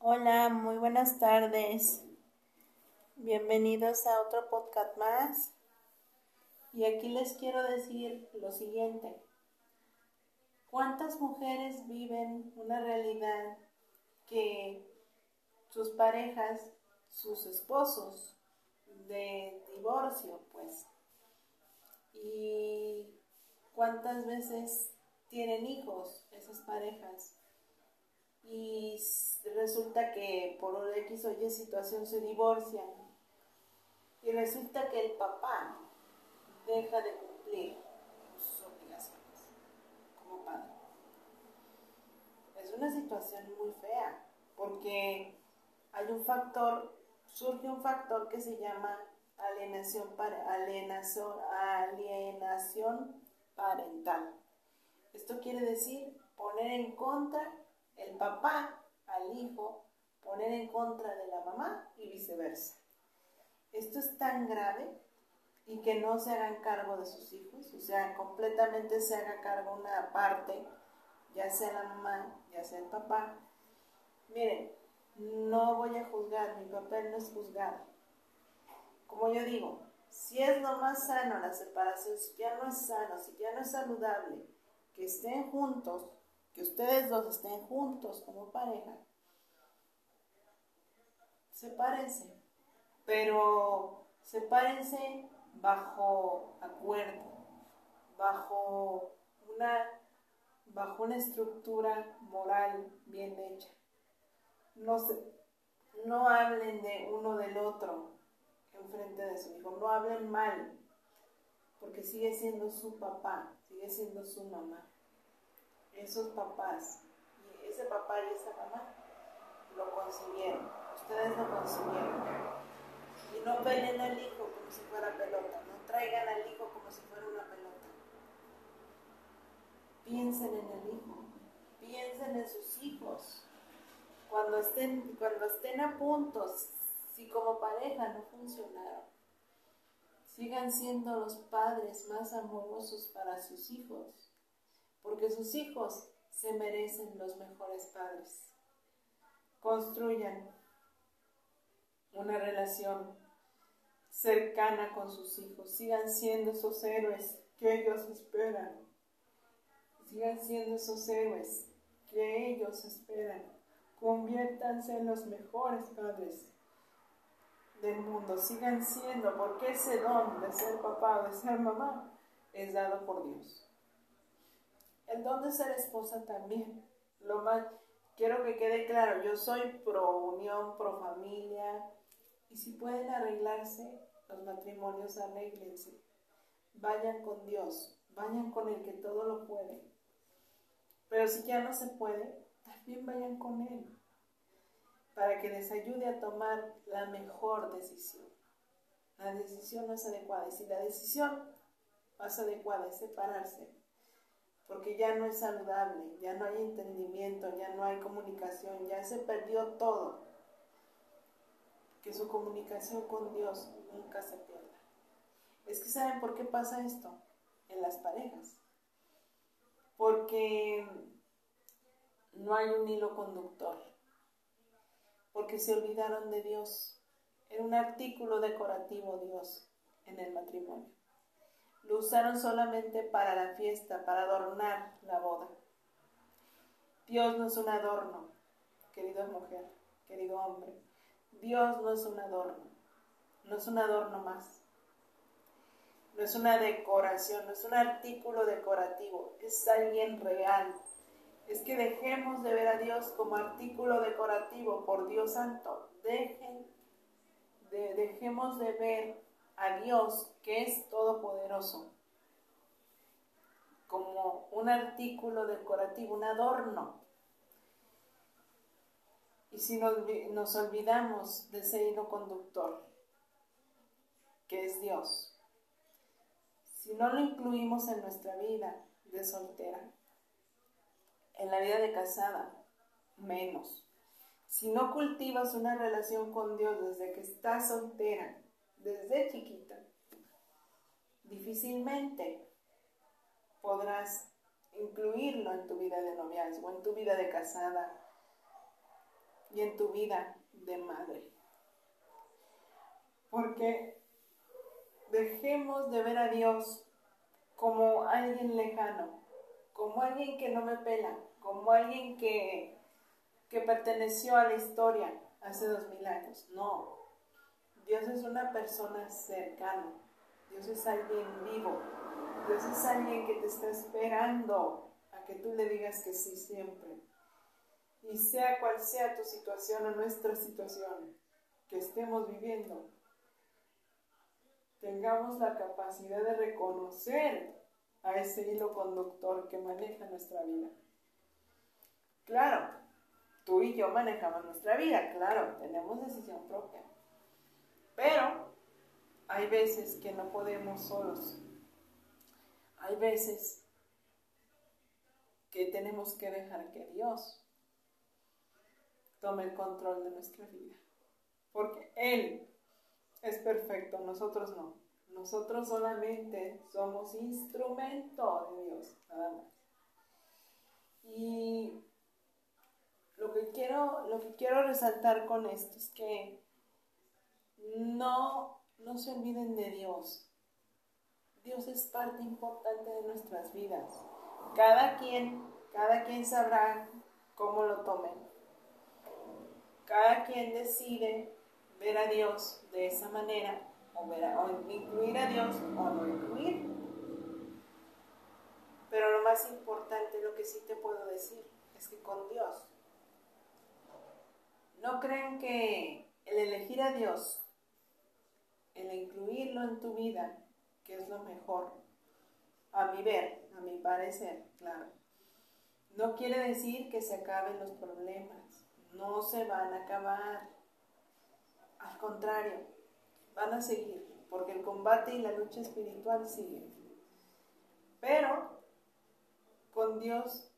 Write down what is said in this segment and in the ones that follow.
Hola, muy buenas tardes. Bienvenidos a otro podcast más. Y aquí les quiero decir lo siguiente. ¿Cuántas mujeres viven una realidad que sus parejas, sus esposos de divorcio, pues? ¿Y cuántas veces tienen hijos esas parejas? Y resulta que por X o Y situación se divorcian y resulta que el papá deja de cumplir sus obligaciones como padre. Es una situación muy fea porque hay un factor, surge un factor que se llama alienación, alienación, alienación parental. Esto quiere decir poner en contra el papá al hijo poner en contra de la mamá y viceversa. Esto es tan grave y que no se hagan cargo de sus hijos, o sea, completamente se haga cargo una parte, ya sea la mamá, ya sea el papá. Miren, no voy a juzgar, mi papel no es juzgar. Como yo digo, si es lo más sano la separación, si ya no es sano, si ya no es saludable, que estén juntos, que ustedes dos estén juntos como pareja, sepárense, pero sepárense bajo acuerdo, bajo una, bajo una estructura moral bien hecha. No, se, no hablen de uno del otro en frente de su hijo, no hablen mal, porque sigue siendo su papá, sigue siendo su mamá esos papás, y ese papá y esa mamá lo concibieron, ustedes lo concibieron. Y no peleen al hijo como si fuera pelota, no traigan al hijo como si fuera una pelota. Piensen en el hijo, piensen en sus hijos. Cuando estén, cuando estén a punto, si como pareja no funcionaron, sigan siendo los padres más amorosos para sus hijos porque sus hijos se merecen los mejores padres. Construyan una relación cercana con sus hijos, sigan siendo esos héroes que ellos esperan, sigan siendo esos héroes que ellos esperan, conviértanse en los mejores padres del mundo, sigan siendo, porque ese don de ser papá o de ser mamá es dado por Dios. El don de ser esposa también. Lo más, quiero que quede claro, yo soy pro unión, pro familia. Y si pueden arreglarse, los matrimonios arreglense. Vayan con Dios, vayan con el que todo lo puede. Pero si ya no se puede, también vayan con Él, para que les ayude a tomar la mejor decisión. La decisión más adecuada. Y si la decisión más adecuada es separarse, porque ya no es saludable, ya no hay entendimiento, ya no hay comunicación, ya se perdió todo. Que su comunicación con Dios nunca se pierda. Es que ¿saben por qué pasa esto en las parejas? Porque no hay un hilo conductor, porque se olvidaron de Dios. Era un artículo decorativo Dios en el matrimonio. Lo usaron solamente para la fiesta, para adornar la boda. Dios no es un adorno, querida mujer, querido hombre. Dios no es un adorno, no es un adorno más. No es una decoración, no es un artículo decorativo, es alguien real. Es que dejemos de ver a Dios como artículo decorativo, por Dios santo. Dejen, dejemos de ver a Dios, que es todopoderoso, como un artículo decorativo, un adorno. Y si nos, olvidamos de ese hilo conductor, que es Dios, si no lo incluimos en nuestra vida de soltera, en la vida de casada, menos. Si no cultivas una relación con Dios desde que estás soltera, desde chiquita, difícilmente podrás incluirlo en tu vida de noviazgo, en tu vida de casada. y en tu vida de madre. Porque dejemos de ver a Dios como alguien lejano, como alguien que no me pela, como alguien que, que perteneció a la historia hace dos mil años. No, Dios es una persona cercana, Dios es alguien vivo, Dios es alguien que te está esperando a que tú le digas que sí siempre. Y sea cual sea tu situación o nuestra situación que estemos viviendo, tengamos la capacidad de reconocer a ese hilo conductor que maneja nuestra vida. Claro, tú y yo manejamos nuestra vida, claro, tenemos decisión propia. Pero hay veces que no podemos solos. Hay veces que tenemos que dejar que Dios tome el control de nuestra vida. Porque Él es perfecto, nosotros no. Nosotros solamente somos instrumento de Dios, nada más. Y lo que quiero, lo que quiero resaltar con esto es que no, no se olviden de Dios. Dios es parte importante de nuestras vidas. Cada quien, cada quien sabrá cómo lo tomen. Cada quien decide ver a Dios de esa manera, o, o incluir a Dios o no incluir. Pero lo más importante, lo que sí te puedo decir, es que con Dios, no creen que el elegir a Dios, el incluirlo en tu vida, que es lo mejor, a mi ver, a mi parecer, claro, no quiere decir que se acaben los problemas, no se van a acabar al contrario, van a seguir, porque el combate y la lucha espiritual siguen. Pero con Dios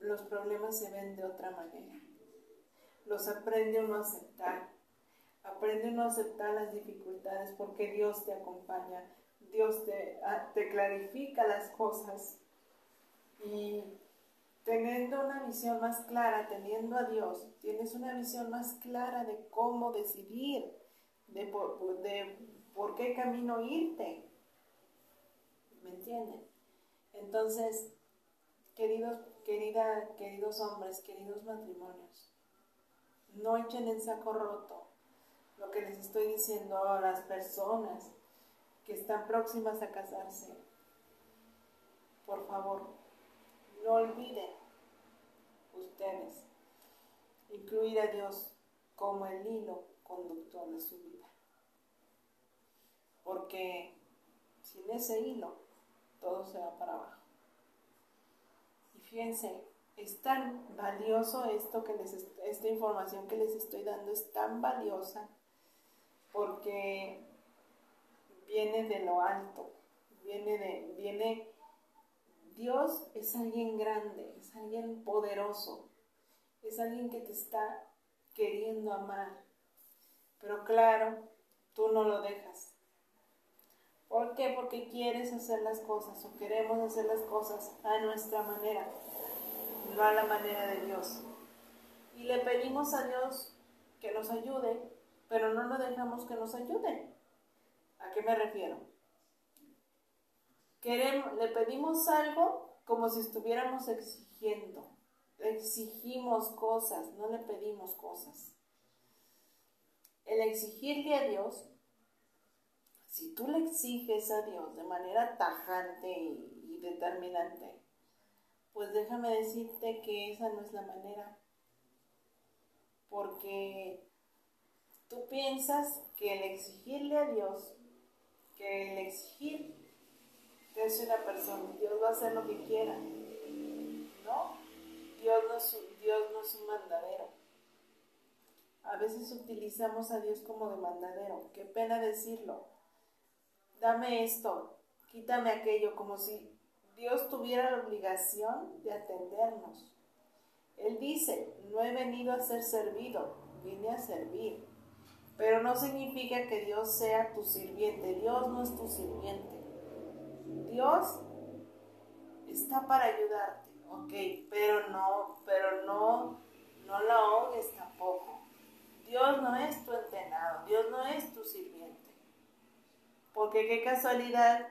los problemas se ven de otra manera. Los aprende uno a aceptar. Aprende a aceptar las dificultades porque Dios te acompaña. Dios te, ah, te clarifica las cosas. Y teniendo una visión más clara, teniendo a Dios, tienes una visión más clara de cómo decidir, de por, de por qué camino irte. ¿Me entienden? Entonces, queridos, querida, queridos hombres, queridos matrimonios, no echen en saco roto lo que les estoy diciendo a las personas que están próximas a casarse. Por favor, no olviden ustedes incluir a Dios como el hilo conductor de su vida. Porque sin ese hilo todo se va para abajo. Y fíjense, es tan valioso esto que les esta información que les estoy dando es tan valiosa porque viene de lo alto, viene de viene Dios es alguien grande, es alguien poderoso, es alguien que te está queriendo amar. Pero claro, tú no lo dejas. ¿Por qué? Porque quieres hacer las cosas o queremos hacer las cosas a nuestra manera, no a la manera de Dios. Y le pedimos a Dios que nos ayude, pero no lo dejamos que nos ayude. ¿A qué me refiero? le pedimos algo como si estuviéramos exigiendo. Exigimos cosas, no le pedimos cosas. El exigirle a Dios, si tú le exiges a Dios de manera tajante y determinante, pues déjame decirte que esa no es la manera. Porque tú piensas que el exigirle a Dios, que el exigir es una persona, Dios va a hacer lo que quiera. ¿No? Dios no es, Dios no es un mandadero. A veces utilizamos a Dios como de mandadero. Qué pena decirlo. Dame esto, quítame aquello, como si Dios tuviera la obligación de atendernos. Él dice, no he venido a ser servido, vine a servir. Pero no significa que Dios sea tu sirviente. Dios no es tu sirviente. Dios está para ayudarte, ok, pero no, pero no, no la ahogues tampoco. Dios no es tu entrenado, Dios no es tu sirviente. Porque qué casualidad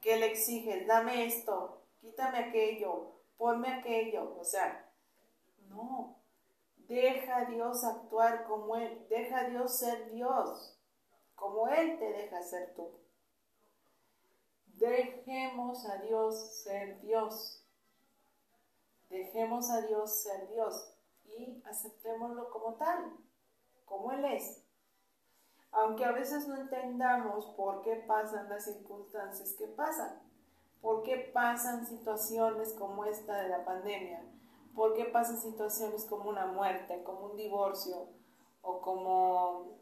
que le exiges, dame esto, quítame aquello, ponme aquello, o sea, no, Deja a Dios actuar como Él, deja a Dios ser Dios, como Él te deja ser tú. Dejemos a Dios ser Dios. Dejemos a Dios ser Dios y aceptémoslo como tal, como Él es. Aunque a veces no entendamos por qué pasan las circunstancias que pasan, por qué pasan situaciones como esta de la pandemia, por qué pasan situaciones como una muerte, como un divorcio o como,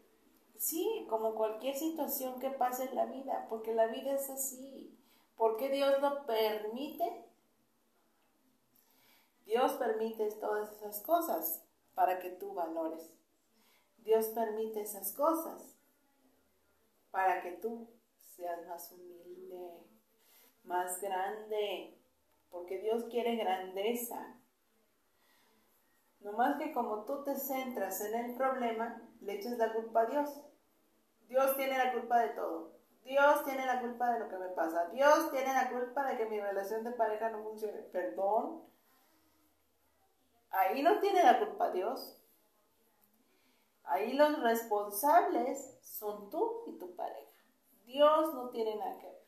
sí, como cualquier situación que pase en la vida, porque la vida es así. ¿Por qué Dios lo permite? Dios permite todas esas cosas para que tú valores. Dios permite esas cosas para que tú seas más humilde, más grande, porque Dios quiere grandeza. No más que como tú te centras en el problema, le echas la culpa a Dios. Dios tiene la culpa de todo. Dios tiene la culpa de lo que me pasa. Dios tiene la culpa de que mi relación de pareja no funcione. Perdón. Ahí no tiene la culpa Dios. Ahí los responsables son tú y tu pareja. Dios no tiene nada que ver.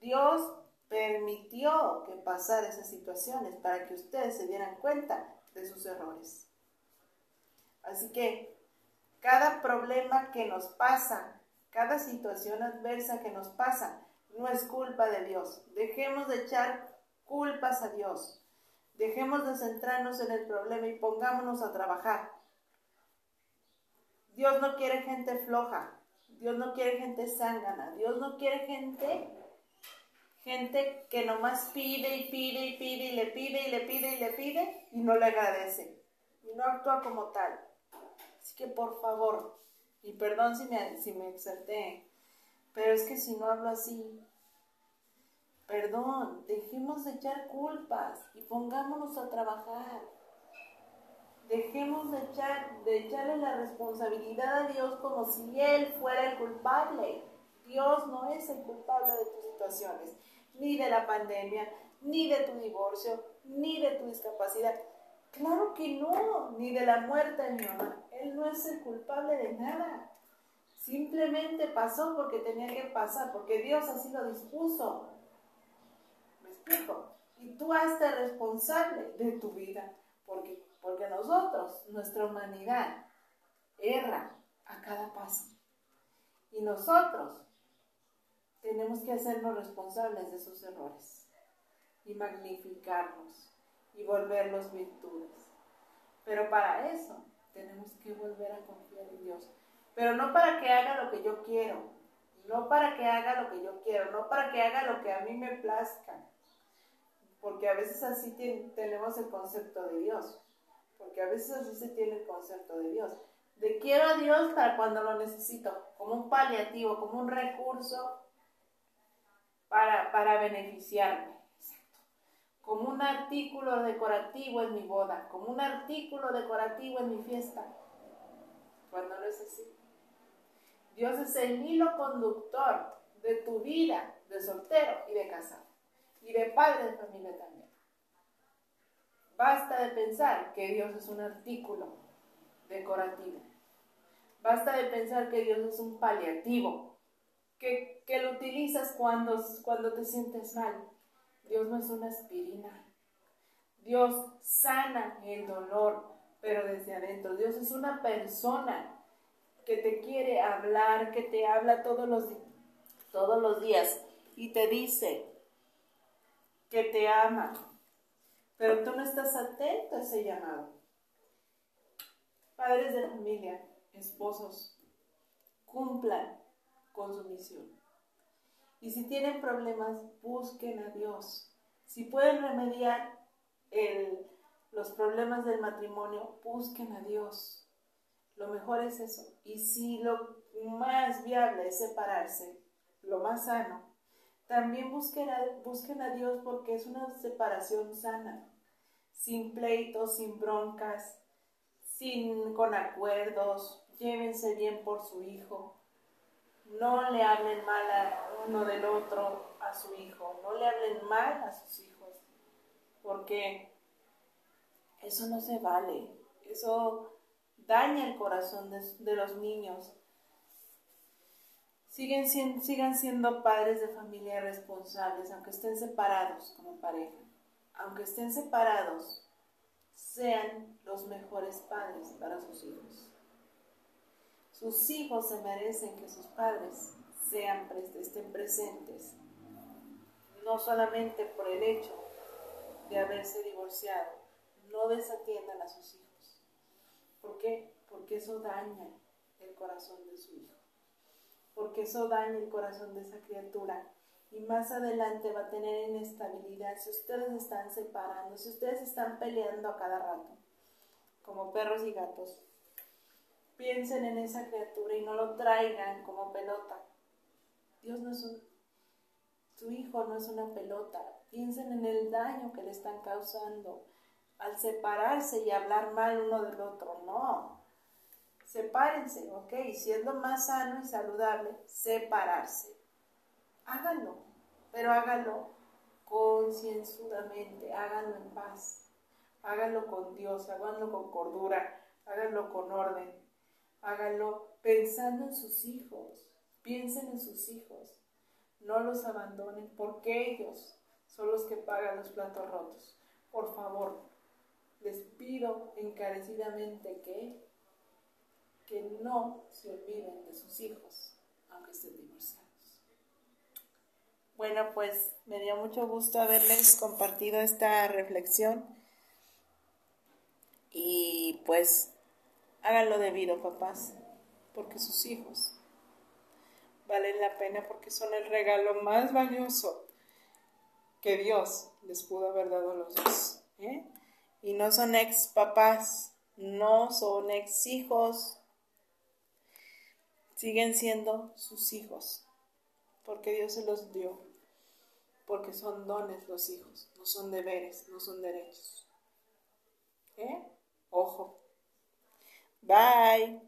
Dios permitió que pasara esas situaciones para que ustedes se dieran cuenta de sus errores. Así que cada problema que nos pasa, cada situación adversa que nos pasa, no es culpa de Dios. Dejemos de echar culpas a Dios. Dejemos de centrarnos en el problema y pongámonos a trabajar. Dios no quiere gente floja. Dios no quiere gente zángana. Dios no quiere gente, gente que nomás pide y pide y pide y le pide y le pide y le pide y no le agradece. Y no actúa como tal. Así que por favor, y perdón si me, si me exalté, pero es que si no hablo así, Perdón, dejemos de echar culpas y pongámonos a trabajar. Dejemos de, echar, de echarle la responsabilidad a Dios como si Él fuera el culpable. Dios no es el culpable de tus situaciones, ni de la pandemia, ni de tu divorcio, ni de tu discapacidad. Claro que no, ni de la muerte de mi mamá. Él no es el culpable de nada. Simplemente pasó porque tenía que pasar, porque Dios así lo dispuso. Y tú hazte responsable de tu vida, porque, porque nosotros, nuestra humanidad, erra a cada paso. Y nosotros tenemos que hacernos responsables de esos errores y magnificarlos y volverlos virtudes. Pero para eso tenemos que volver a confiar en Dios. Pero no para que haga lo que yo quiero, no para que haga lo que yo quiero, no para que haga lo que a mí me plazca, porque a veces así tenemos el concepto de Dios, porque a veces así se tiene el concepto de Dios. De quiero a Dios para cuando lo necesito, como un paliativo, como un recurso para, para beneficiarme. Como un artículo decorativo en mi boda, como un artículo decorativo en mi fiesta. Cuando no es así. Dios es el hilo conductor de tu vida de soltero y de casado y de padre de familia también. Basta de pensar que Dios es un artículo decorativo. Basta de pensar que Dios es un paliativo, que, que lo utilizas cuando, cuando te sientes mal. Dios no es una aspirina. Dios sana el dolor, pero desde adentro. Dios es una persona que te quiere hablar, que te habla todos los, todos los días y te dice, que te ama, pero tú no estás atento a ese llamado. Padres de familia, esposos, cumplan con su misión. Y si tienen problemas, busquen a Dios. Si pueden remediar los problemas del matrimonio, busquen a Dios. Lo mejor es eso. Y si lo más viable es separarse, lo más sano, también busquen a, busquen a Dios porque es una separación sana, sin pleitos, sin broncas, sin con acuerdos, llévense bien por su hijo. No le hablen mal a uno del otro a su hijo, no le hablen mal a sus hijos, porque eso no se vale, eso daña el corazón de, los niños. Siguen, sigan siendo padres de familia responsables, aunque estén separados como pareja, aunque estén separados, sean los mejores padres para sus hijos. Sus hijos se merecen que sus padres sean, estén presentes, no solamente por el hecho de haberse divorciado, no desatiendan a sus hijos. ¿Por qué? Porque eso daña el corazón de su hijo, porque eso daña el corazón de esa criatura y más adelante va a tener inestabilidad si ustedes están separando, si ustedes están peleando a cada rato, como perros y gatos. Piensen en esa criatura y no lo traigan como pelota. Dios no es un... Su hijo no es una pelota. Piensen en el daño que le están causando al separarse y hablar mal uno del otro. No. Sepárense, ¿ok? Siendo más sano y saludable, separarse. Háganlo, pero háganlo concienzudamente, háganlo en paz, háganlo con Dios, háganlo con cordura, háganlo con orden, háganlo pensando en sus hijos, piensen en sus hijos, no los abandonen porque ellos son los que pagan los platos rotos. Por favor, les pido encarecidamente que, que no se olviden de sus hijos, aunque estén divorciados. Bueno, pues me dio mucho gusto haberles compartido esta reflexión. Y pues háganlo debido, papás, porque sus hijos valen la pena porque son el regalo más valioso que Dios les pudo haber dado a los dos. ¿eh? Y no son ex papás, no son ex hijos, siguen siendo sus hijos porque Dios se los dio, porque son dones los hijos, no son deberes, no son derechos. ¿Eh? Ojo. Bye.